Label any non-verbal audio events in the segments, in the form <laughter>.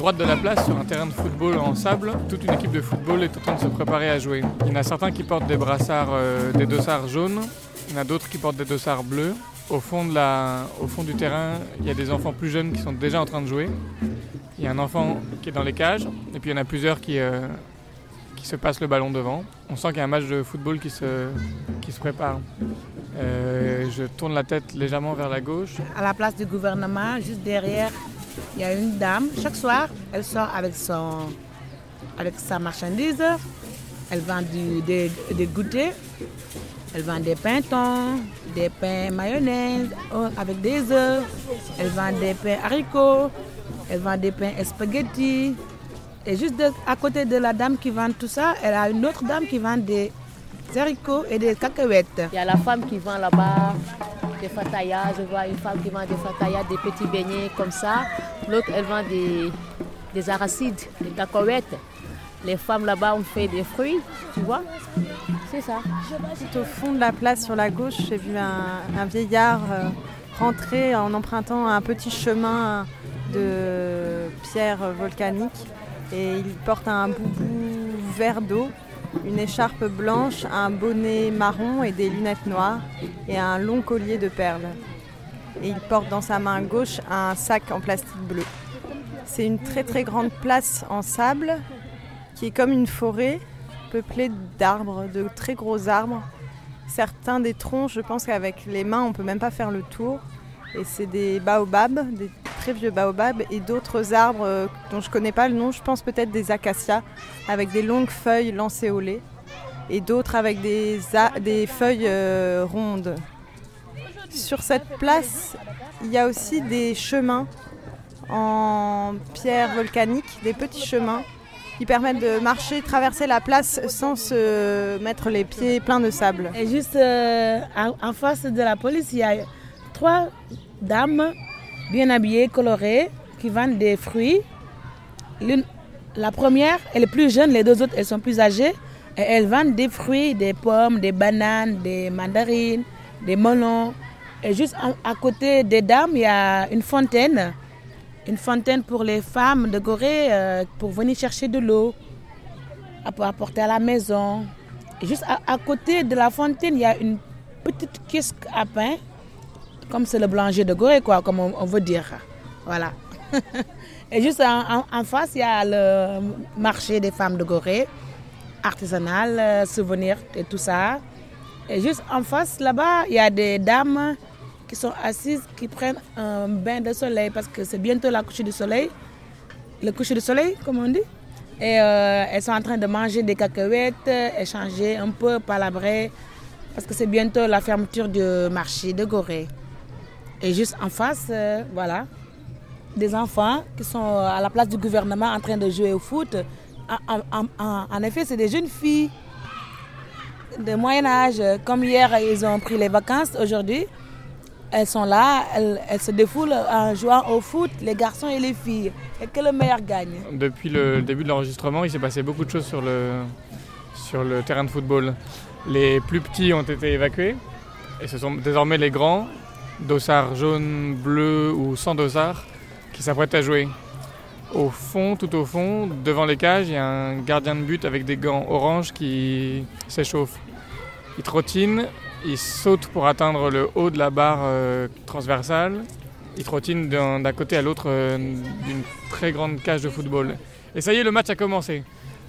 droite de la place, sur un terrain de football en sable, toute une équipe de football est en train de se préparer à jouer. Il y en a certains qui portent des brassards, euh, des dossards jaunes, il y en a d'autres qui portent des dossards bleus. Au fond, de la, au fond du terrain, il y a des enfants plus jeunes qui sont déjà en train de jouer. Il y a un enfant qui est dans les cages, et puis il y en a plusieurs qui, euh, qui se passent le ballon devant. On sent qu'il y a un match de football qui se, qui se prépare. Euh, je tourne la tête légèrement vers la gauche. À la place du gouvernement, juste derrière, il y a une dame. Chaque soir, elle sort avec, son, avec sa marchandise. Elle vend du, des, des goûters. Elle vend des pintons, des pains mayonnaise oh, avec des œufs. Elle vend des pains haricots. Elle vend des pains spaghetti. Et juste à côté de la dame qui vend tout ça, elle a une autre dame qui vend des haricots et des cacahuètes. Il y a la femme qui vend là-bas des fatayas. Je vois une femme qui vend des fatayas, des petits beignets comme ça. L'autre, elle vend des, des aracides, des cacahuètes. Les femmes là-bas ont fait des fruits, tu vois. C'est ça. Tout au fond de la place sur la gauche, j'ai vu un, un vieillard euh, rentrer en empruntant un petit chemin de pierre volcanique et il porte un boubou vert d'eau, une écharpe blanche, un bonnet marron et des lunettes noires et un long collier de perles. Et il porte dans sa main gauche un sac en plastique bleu. C'est une très très grande place en sable qui est comme une forêt peuplée d'arbres, de très gros arbres. Certains des troncs, je pense qu'avec les mains, on peut même pas faire le tour. Et c'est des baobabs, des très vieux baobabs, et d'autres arbres euh, dont je connais pas le nom. Je pense peut-être des acacias, avec des longues feuilles lancéolées, et d'autres avec des, des feuilles euh, rondes. Sur cette place, il y a aussi des chemins en pierre volcanique, des petits chemins qui permettent de marcher, traverser la place sans se mettre les pieds pleins de sable. Et juste euh, en face de la police, il y a trois dames bien habillées, colorées, qui vendent des fruits. La première, elle est plus jeune, les deux autres, elles sont plus âgées. Et elles vendent des fruits, des pommes, des bananes, des mandarines, des melons. Et juste à côté des dames, il y a une fontaine. Une fontaine pour les femmes de Gorée euh, pour venir chercher de l'eau, pour apporter à la maison. Et juste à, à côté de la fontaine, il y a une petite kiosque à pain, comme c'est le boulanger de Gorée, quoi, comme on, veut dire. Voilà. <laughs> Et juste en face, il y a le marché des femmes de Gorée, artisanal, euh, souvenirs et tout ça. Et juste en face, là-bas, il y a des dames qui sont assises, qui prennent un bain de soleil parce que c'est bientôt la couche du soleil. Le coucher du soleil, comme on dit. Et euh, elles sont en train de manger des cacahuètes, échanger un peu, palabrer, parce que c'est bientôt la fermeture du marché de Gorée. Et juste en face, euh, voilà, des enfants qui sont à la place du gouvernement en train de jouer au foot. En, effet, c'est des jeunes filles de moyen âge. Comme hier, ils ont pris les vacances aujourd'hui. Elles sont là, elles, elles se défoulent en jouant au foot, les garçons et les filles. Et que le meilleur gagne. Depuis le début de l'enregistrement, il s'est passé beaucoup de choses sur le, sur le terrain de football. Les plus petits ont été évacués et ce sont désormais les grands, dossards jaunes, bleus ou sans dossard, qui s'apprêtent à jouer. Au fond, tout au fond, devant les cages, il y a un gardien de but avec des gants orange qui s'échauffe. Il trottine, il saute pour atteindre le haut de la barre euh, transversale. Il trottine d'un côté à l'autre euh, d'une très grande cage de football. Et ça y est, le match a commencé.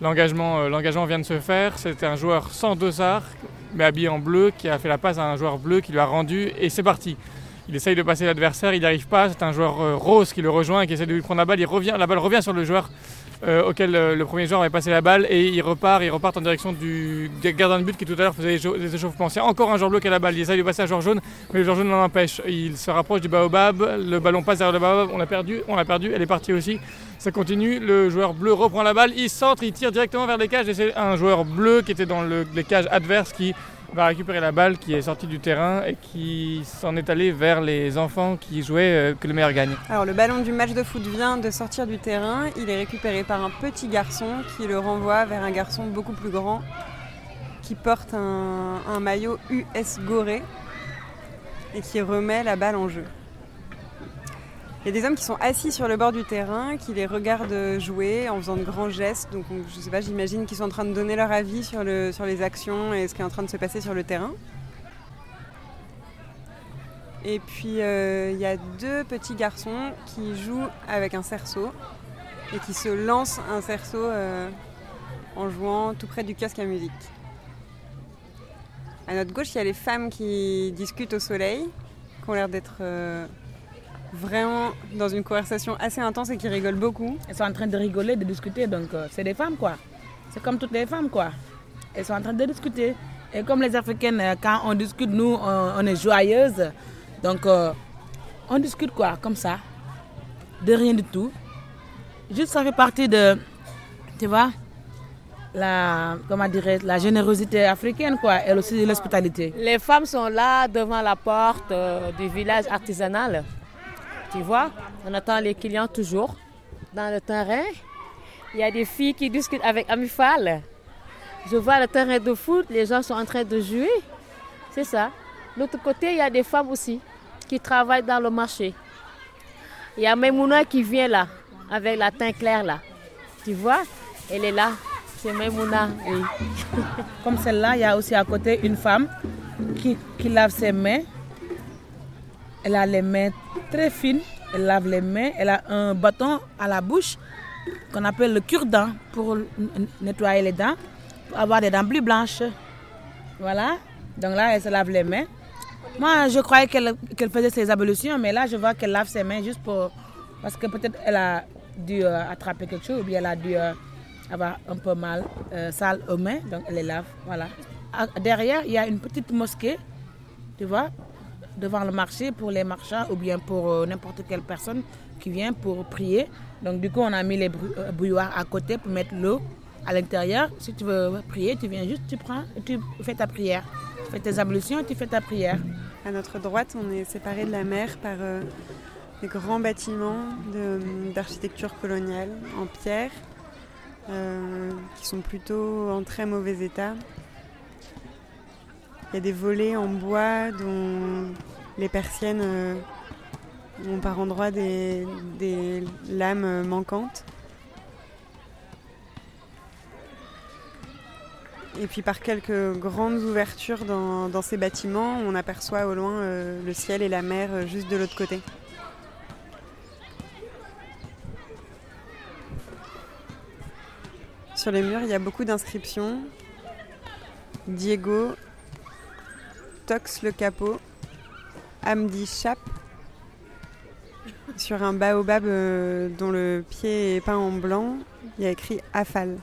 L'engagement euh, vient de se faire. C'était un joueur sans dossard, mais habillé en bleu, qui a fait la passe à un joueur bleu qui lui a rendu. Et c'est parti. Il essaye de passer l'adversaire, il n'y arrive pas. C'est un joueur euh, rose qui le rejoint et qui essaie de lui prendre la balle. Il revient, la balle revient sur le joueur euh, auquel euh, le premier joueur avait passé la balle et il repart, il repart en direction du, des gardien de but qui tout à l'heure faisait les échauffements. C'est encore un joueur bleu qui a la balle. Il essaie de passer à un joueur jaune, mais le joueur jaune l'en empêche. Il se rapproche du baobab, le ballon passe derrière le baobab, on l'a perdu, on l'a perdu, elle est partie aussi. Ça continue, le joueur bleu reprend la balle, il centre, il tire directement vers les cages et c'est un joueur bleu qui était dans le- les cages adverses qui va récupérer la balle qui est sortie du terrain et qui s'en est allé vers les enfants qui jouaient euh, que le meilleur gagne. Alors le ballon du match de foot vient de sortir du terrain, il est récupéré par un petit garçon qui le renvoie vers un garçon beaucoup plus grand qui porte un, un maillot US Gorée et qui remet la balle en jeu. Il y a des hommes qui sont assis sur le bord du terrain, qui les regardent jouer en faisant de grands gestes. Donc je sais pas, j'imagine qu'ils sont en train de donner leur avis sur, le, sur les actions et ce qui est en train de se passer sur le terrain. Et puis euh, il y a deux petits garçons qui jouent avec un cerceau et qui se lancent un cerceau euh, en jouant tout près du casque à musique. À notre gauche, il y a les femmes qui discutent au soleil, qui ont l'air d'être euh, vraiment dans une conversation assez intense et qui rigolent beaucoup. Elles sont en train de rigoler, de discuter, donc euh, c'est des femmes quoi. C'est comme toutes les femmes quoi. Elles sont en train de discuter. Et comme les Africaines, euh, quand on discute, nous, on, on est joyeuses. Donc euh, on discute quoi, comme ça. De rien du tout. Juste ça fait partie de, tu vois, la, comment dirais la générosité africaine quoi, et aussi l'hospitalité. Les femmes sont là devant la porte euh, du village artisanal. Tu vois, on attend les clients toujours dans le terrain. Il y a des filles qui discutent avec Amifal. Je vois le terrain de foot, les gens sont en train de jouer. C'est ça. L'autre côté, il y a des femmes aussi qui travaillent dans le marché. Il y a Memouna qui vient là, avec la teint claire là. Tu vois, elle est là. C'est Memouna, oui. <laughs> Comme celle-là, il y a aussi à côté une femme qui, qui lave ses mains. Elle a les mains très fines. Elle lave les mains. Elle a un bâton à la bouche qu'on appelle le cure-dent pour nettoyer les dents, pour avoir des dents plus blanches. Voilà. Donc là, elle se lave les mains. Moi, je croyais qu'elle faisait ses ablutions, mais là, je vois qu'elle lave ses mains juste pour. Parce que peut-être elle a dû euh, attraper quelque chose ou bien elle a dû euh, avoir un peu mal, euh, sale aux mains, donc elle les lave. Voilà. À- Derrière, il y a une petite mosquée, tu vois, devant le marché pour les marchands ou bien pour euh, n'importe quelle personne qui vient pour prier. Donc, du coup, on a mis les bru- euh, bouilloires à côté pour mettre l'eau à l'intérieur. Si tu veux prier, tu viens juste, tu prends et tu fais ta prière. Tu fais tes ablutions et tu fais ta prière. À notre droite, on est séparé de la mer par euh, des grands bâtiments d'architecture coloniale en pierre qui sont plutôt en très mauvais état. Il y a des volets en bois dont les persiennes euh, ont par endroits des, lames manquantes. Et puis par quelques grandes ouvertures dans, dans ces bâtiments, on aperçoit au loin euh, le ciel et la mer euh, juste de l'autre côté. Sur les murs, il y a beaucoup d'inscriptions. Diego, Tox le capot, Amdi Chap. Sur un baobab euh, dont le pied est peint en blanc, il y a écrit Afal.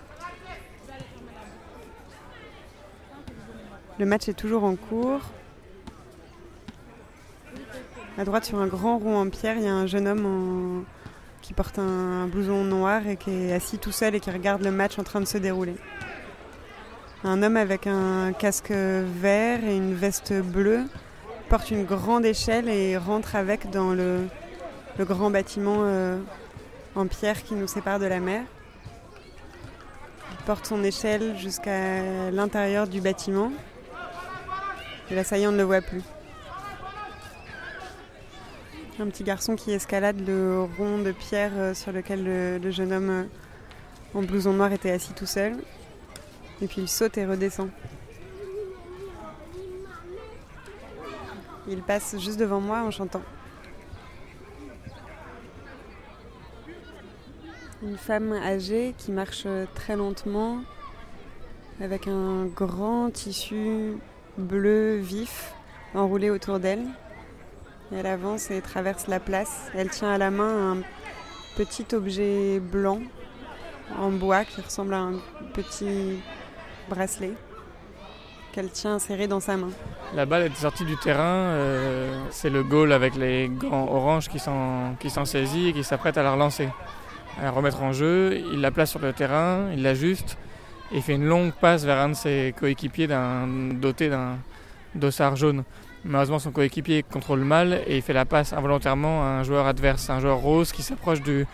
Le match est toujours en cours. À droite, sur un grand rond en pierre, il y a un jeune homme qui porte un blouson noir et qui est assis tout seul et qui regarde le match en train de se dérouler. Un homme avec un casque vert et une veste bleue porte une grande échelle et rentre avec dans le, grand bâtiment euh, en pierre qui nous sépare de la mer. Il porte son échelle jusqu'à l'intérieur du bâtiment. Et là, ne le voit plus. Un petit garçon qui escalade le rond de pierre euh, sur lequel le, le jeune homme euh, en blouson noir était assis tout seul. Et puis il saute et redescend. Il passe juste devant moi en chantant. Une femme âgée qui marche très lentement avec un grand tissu bleu vif enroulé autour d'elle. Elle avance et traverse la place. Elle tient à la main un petit objet blanc en bois qui ressemble à un petit bracelet qu'elle tient serré dans sa main. La balle est sortie du terrain, euh, c'est le goal avec les gants orange qui s'en qui saisit et qui s'apprête à la relancer, à la remettre en jeu. Il la place sur le terrain, il l'ajuste et fait une longue passe vers un de ses coéquipiers doté d'un dossard jaune. Malheureusement, son coéquipier contrôle mal et il fait la passe involontairement à un joueur adverse, un joueur rose qui s'approche du,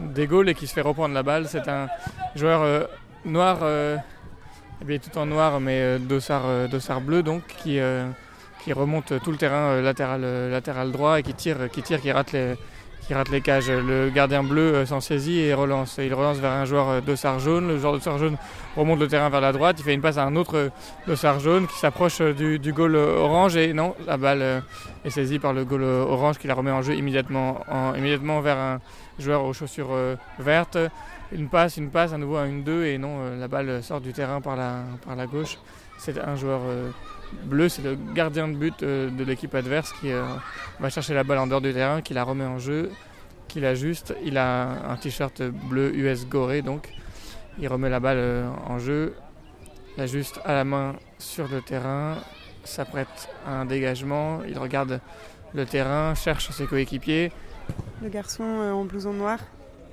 des goals et qui se fait reprendre la balle. C'est un joueur euh, noir, euh, habillé tout en noir, mais euh, dossard, euh, dossard bleu, donc qui, euh, qui remonte tout le terrain latéral, droit et qui tire, qui tire, qui rate les, cages. Le gardien bleu s'en saisit et relance. Il relance vers un joueur d'ossard jaune. Le joueur d'ossard jaune remonte le terrain vers la droite. Il fait une passe à un autre d'ossard jaune qui s'approche du, goal orange. Et non, la balle est saisie par le goal orange qui la remet en jeu immédiatement, en, immédiatement vers un joueur aux chaussures vertes. Une passe, une passe, à nouveau à une 2 et non, la balle sort du terrain par la, par la gauche. C'est un joueur bleu, c'est le gardien de but euh, de l'équipe adverse qui euh, va chercher la balle en dehors du terrain, qui la remet en jeu, qui l'ajuste. Il a un t-shirt bleu US Goré, donc il remet la balle euh, en jeu, l'ajuste à la main sur le terrain, s'apprête à un dégagement, il regarde le terrain, cherche ses coéquipiers. Le garçon en blouson noir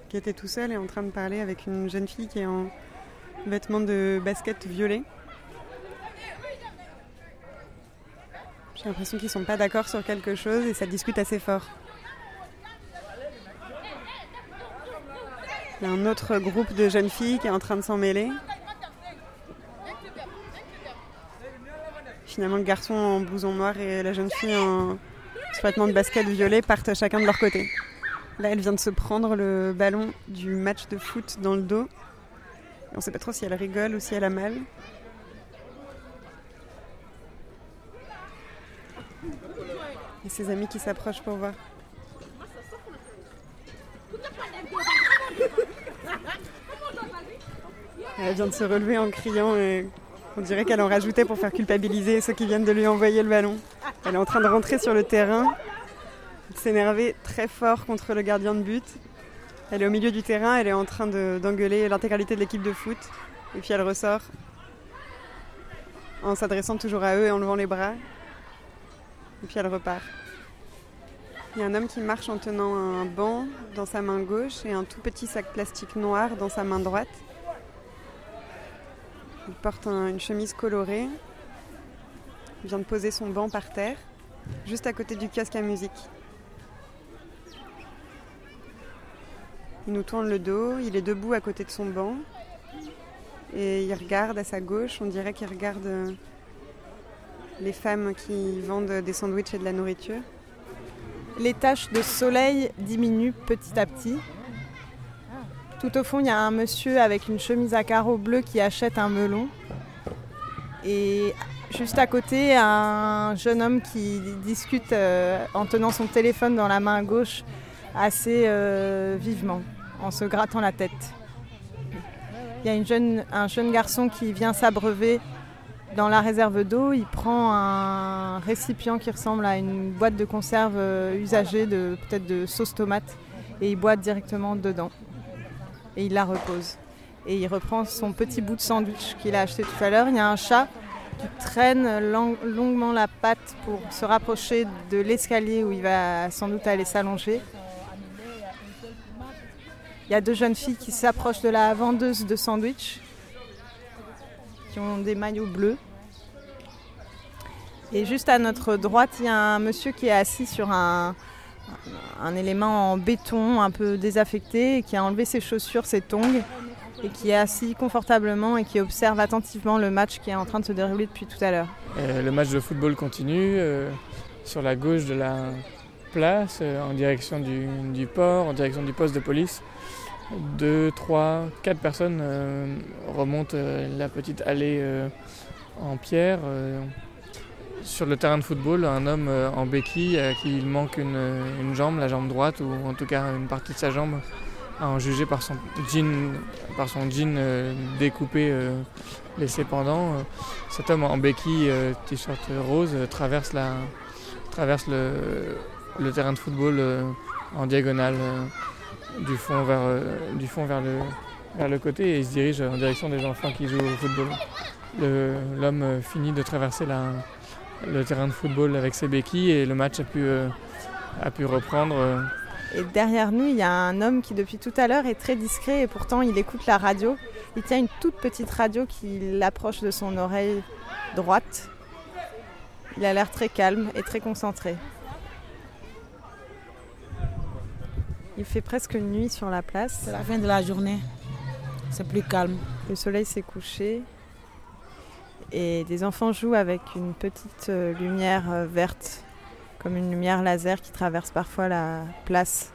qui était tout seul est en train de parler avec une jeune fille qui est en vêtements de basket violet. J'ai l'impression qu'ils sont pas d'accord sur quelque chose et ça discute assez fort. Il y a un autre groupe de jeunes filles qui est en train de s'en mêler. Finalement, le garçon en blouson noir et la jeune fille en vêtements de basket violet partent chacun de leur côté. Là, elle vient de se prendre le ballon du match de foot dans le dos. on ne sait pas trop si elle rigole ou si elle a mal. Et ses amis qui s'approchent pour voir. Elle vient de se relever en criant et on dirait qu'elle en rajoutait pour faire culpabiliser ceux qui viennent de lui envoyer le ballon. Elle est en train de rentrer sur le terrain, s'énerver très fort contre le gardien de but. Elle est au milieu du terrain, elle est en train d'engueuler l'intégralité de l'équipe de foot. Et puis elle ressort en s'adressant toujours à eux et en levant les bras. Et puis elle repart. Il y a un homme qui marche en tenant un banc dans sa main gauche et un tout petit sac plastique noir dans sa main droite. Il porte une chemise colorée. Il vient de poser son banc par terre, juste à côté du kiosque à musique. Il nous tourne le dos, il est debout à côté de son banc et il regarde à sa gauche, on dirait qu'il regarde euh, les femmes qui vendent des sandwichs et de la nourriture. Les taches de soleil diminuent petit à petit. Tout au fond, il y a un monsieur avec une chemise à carreaux bleus qui achète un melon. Et juste à côté, un jeune homme qui discute euh, en tenant son téléphone dans la main gauche assez euh, vivement, en se grattant la tête. Il y a un jeune garçon qui vient s'abreuver dans la réserve d'eau, il prend un récipient qui ressemble à une boîte de conserve euh, usagée, de, peut-être de sauce tomate, et il boit directement dedans. Et il la repose. Et il reprend son petit bout de sandwich qu'il a acheté tout à l'heure. Il y a un chat qui traîne longuement la patte pour se rapprocher de l'escalier où il va sans doute aller s'allonger. Il y a deux jeunes filles qui s'approchent de la vendeuse de sandwich ont des maillots bleus. Et juste à notre droite, il y a un monsieur qui est assis sur un, un élément en béton un peu désaffecté, qui a enlevé ses chaussures, ses tongs, et qui est assis confortablement et qui observe attentivement le match qui est en train de se dérouler depuis tout à l'heure. Euh, le match de football continue euh, sur la gauche de la euh, en direction du, port, en direction du poste de police deux, trois, quatre personnes euh, remontent euh, la petite allée en pierre. sur le terrain de football, un homme en béquille à qui il manque une, jambe, la jambe droite, ou en tout cas une partie de sa jambe, à en juger par son jean, par son jean découpé laissé pendant. Cet homme en béquille, t-shirt rose, traverse, la, traverse le, le terrain de football en diagonale du fond vers, euh, du fond vers, le, vers le côté et il se dirige en direction des enfants qui jouent au football. L'homme euh, finit de traverser le terrain de football avec ses béquilles et le match a pu, euh, a pu reprendre. Et derrière nous, il y a un homme qui depuis tout à l'heure est très discret et pourtant il écoute la radio. Il tient une toute petite radio qui l'approche de son oreille droite. Il a l'air très calme et très concentré. Il fait presque nuit sur la place. C'est la fin de la journée. C'est plus calme. Le soleil s'est couché. Et des enfants jouent avec une petite euh, lumière euh, verte, comme une lumière laser qui traverse parfois la place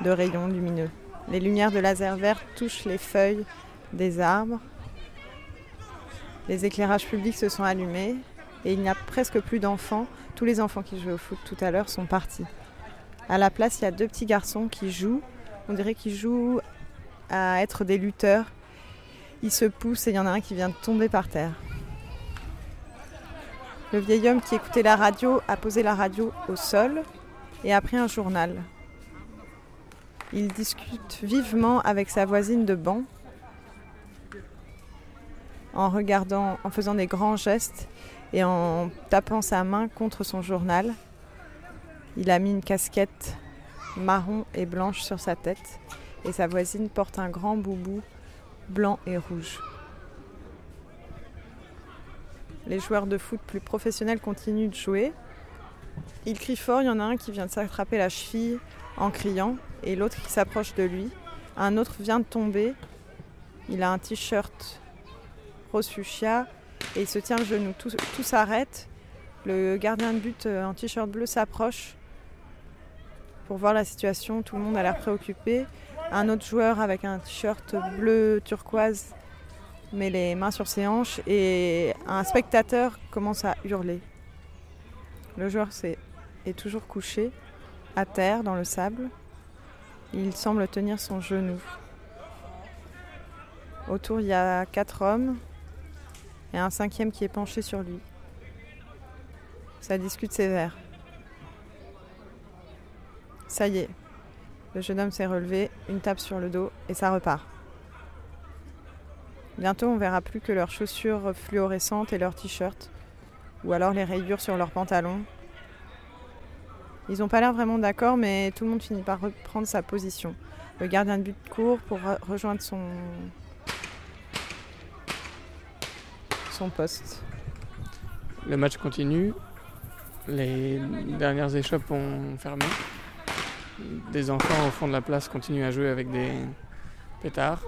de rayons lumineux. Les lumières de laser vert touchent les feuilles des arbres. Les éclairages publics se sont allumés et il n'y a presque plus d'enfants. Tous les enfants qui jouaient au foot tout à l'heure sont partis. À la place, il y a deux petits garçons qui jouent. On dirait qu'ils jouent à être des lutteurs. Ils se poussent et il y en a un qui vient de tomber par terre. Le vieil homme qui écoutait la radio a posé la radio au sol et a pris un journal. Il discute vivement avec sa voisine de banc en regardant, en faisant des grands gestes et en tapant sa main contre son journal. Il a mis une casquette marron et blanche sur sa tête et sa voisine porte un grand boubou blanc et rouge. Les joueurs de foot plus professionnels continuent de jouer. Ils crient fort, il y en a un qui vient de s'attraper la cheville en criant et l'autre qui s'approche de lui. Un autre vient de tomber. Il a un t-shirt rose fuchsia et il se tient le genou. Tout, tout s'arrête. Le gardien de but euh, en t-shirt bleu s'approche pour voir la situation. Tout le monde a l'air préoccupé. Un autre joueur avec un t-shirt bleu turquoise met les mains sur ses hanches et un spectateur commence à hurler. Le joueur est, toujours couché à terre dans le sable. Il semble tenir son genou. Autour, il y a quatre hommes et un cinquième qui est penché sur lui. Ça discute sévère. Ça y est, le jeune homme s'est relevé, une tape sur le dos et ça repart. Bientôt, on verra plus que leurs chaussures fluorescentes et leurs t-shirts, ou alors les rayures sur leurs pantalons. Ils n'ont pas l'air vraiment d'accord, mais tout le monde finit par reprendre sa position. Le gardien de but court pour rejoindre son, son poste. Le match continue. Les dernières échoppes ont fermé. Des enfants au fond de la place continuent à jouer avec des pétards.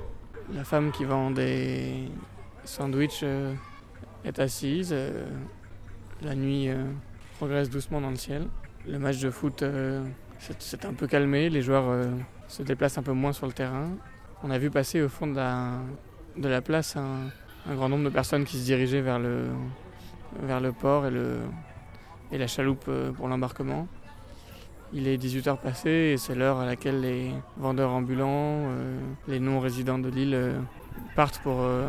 La femme qui vend des sandwichs euh, est assise. Euh, la nuit euh, progresse doucement dans le ciel. Le match de foot s'est un peu calmé. Les joueurs se déplacent un peu moins sur le terrain. On a vu passer au fond de la, place un, grand nombre de personnes qui se dirigeaient vers le, port et la chaloupe pour l'embarquement. Il est 18h passé et c'est l'heure à laquelle les vendeurs ambulants, euh, les non-résidents de l'île euh, partent pour euh,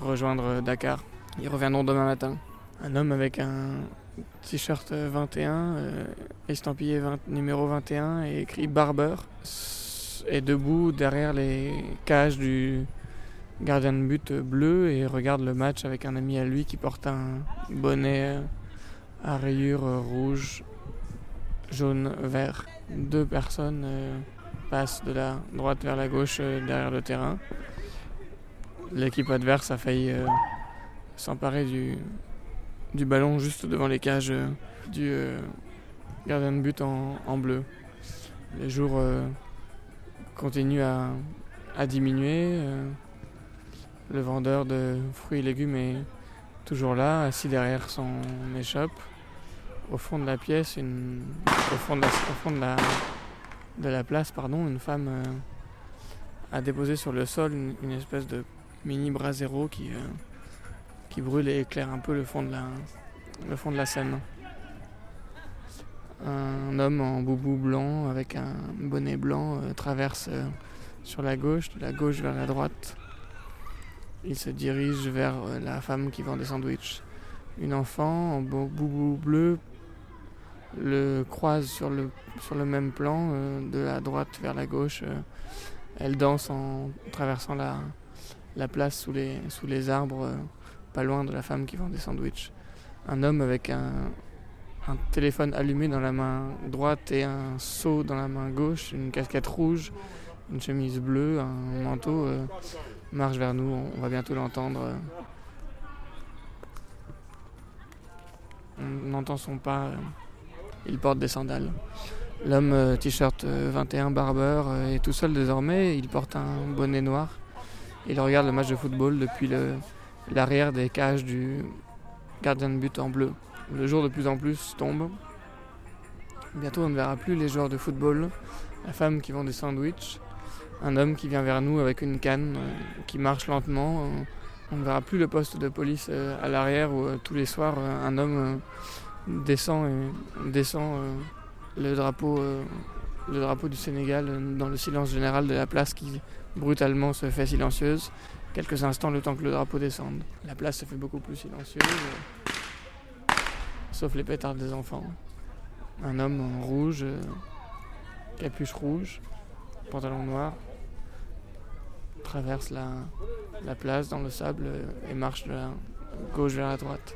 rejoindre Dakar. Ils reviendront demain matin. Un homme avec un t-shirt 21, estampillé numéro 21 et écrit Barber, est debout derrière les cages du gardien de but bleu et regarde le match avec un ami à lui qui porte un bonnet à rayures rouges jaune, vert. Deux personnes euh, passent de la droite vers la gauche euh, derrière le terrain. L'équipe adverse a failli euh, s'emparer du, ballon juste devant les cages du gardien de but en, bleu. Les jours continuent à, à diminuer. le vendeur de fruits et légumes est toujours là, assis derrière son échoppe au fond de la pièce, une, place, pardon, une femme euh, a déposé sur le sol une, espèce de mini brasero qui, euh, qui brûle et éclaire un peu le fond de la, le scène. Un homme en boubou blanc avec un bonnet blanc euh, traverse sur la gauche, de la gauche vers la droite. Il se dirige vers la femme qui vend des sandwichs. Une enfant en boubou bleu le croise sur le, sur le même plan, euh, de la droite vers la gauche. Euh, elle danse en traversant la, la place sous les, sous les arbres, euh, pas loin de la femme qui vend des sandwichs. Un homme avec un, un téléphone allumé dans la main droite et un seau dans la main gauche, une casquette rouge, une chemise bleue, un manteau, marche vers nous, on va bientôt l'entendre. on entend son pas il porte des sandales. L'homme euh, t-shirt 21 euh, Barber euh, est tout seul désormais, il porte un bonnet noir. Il regarde le match de football depuis l'arrière des cages du gardien de but en bleu. Le jour de plus en plus tombe. Bientôt, on ne verra plus les joueurs de football, la femme qui vend des sandwichs, un homme qui vient vers nous avec une canne, qui marche lentement. On ne verra plus le poste de police à l'arrière où tous les soirs un homme descend, et, descend le, drapeau, le drapeau du Sénégal dans le silence général de la place qui brutalement se fait silencieuse. Quelques instants le temps que le drapeau descende. La place se fait beaucoup plus silencieuse, sauf les pétards des enfants. Un homme en rouge, capuche rouge, pantalon noir, traverse la, la place dans le sable et marche de la gauche vers la droite.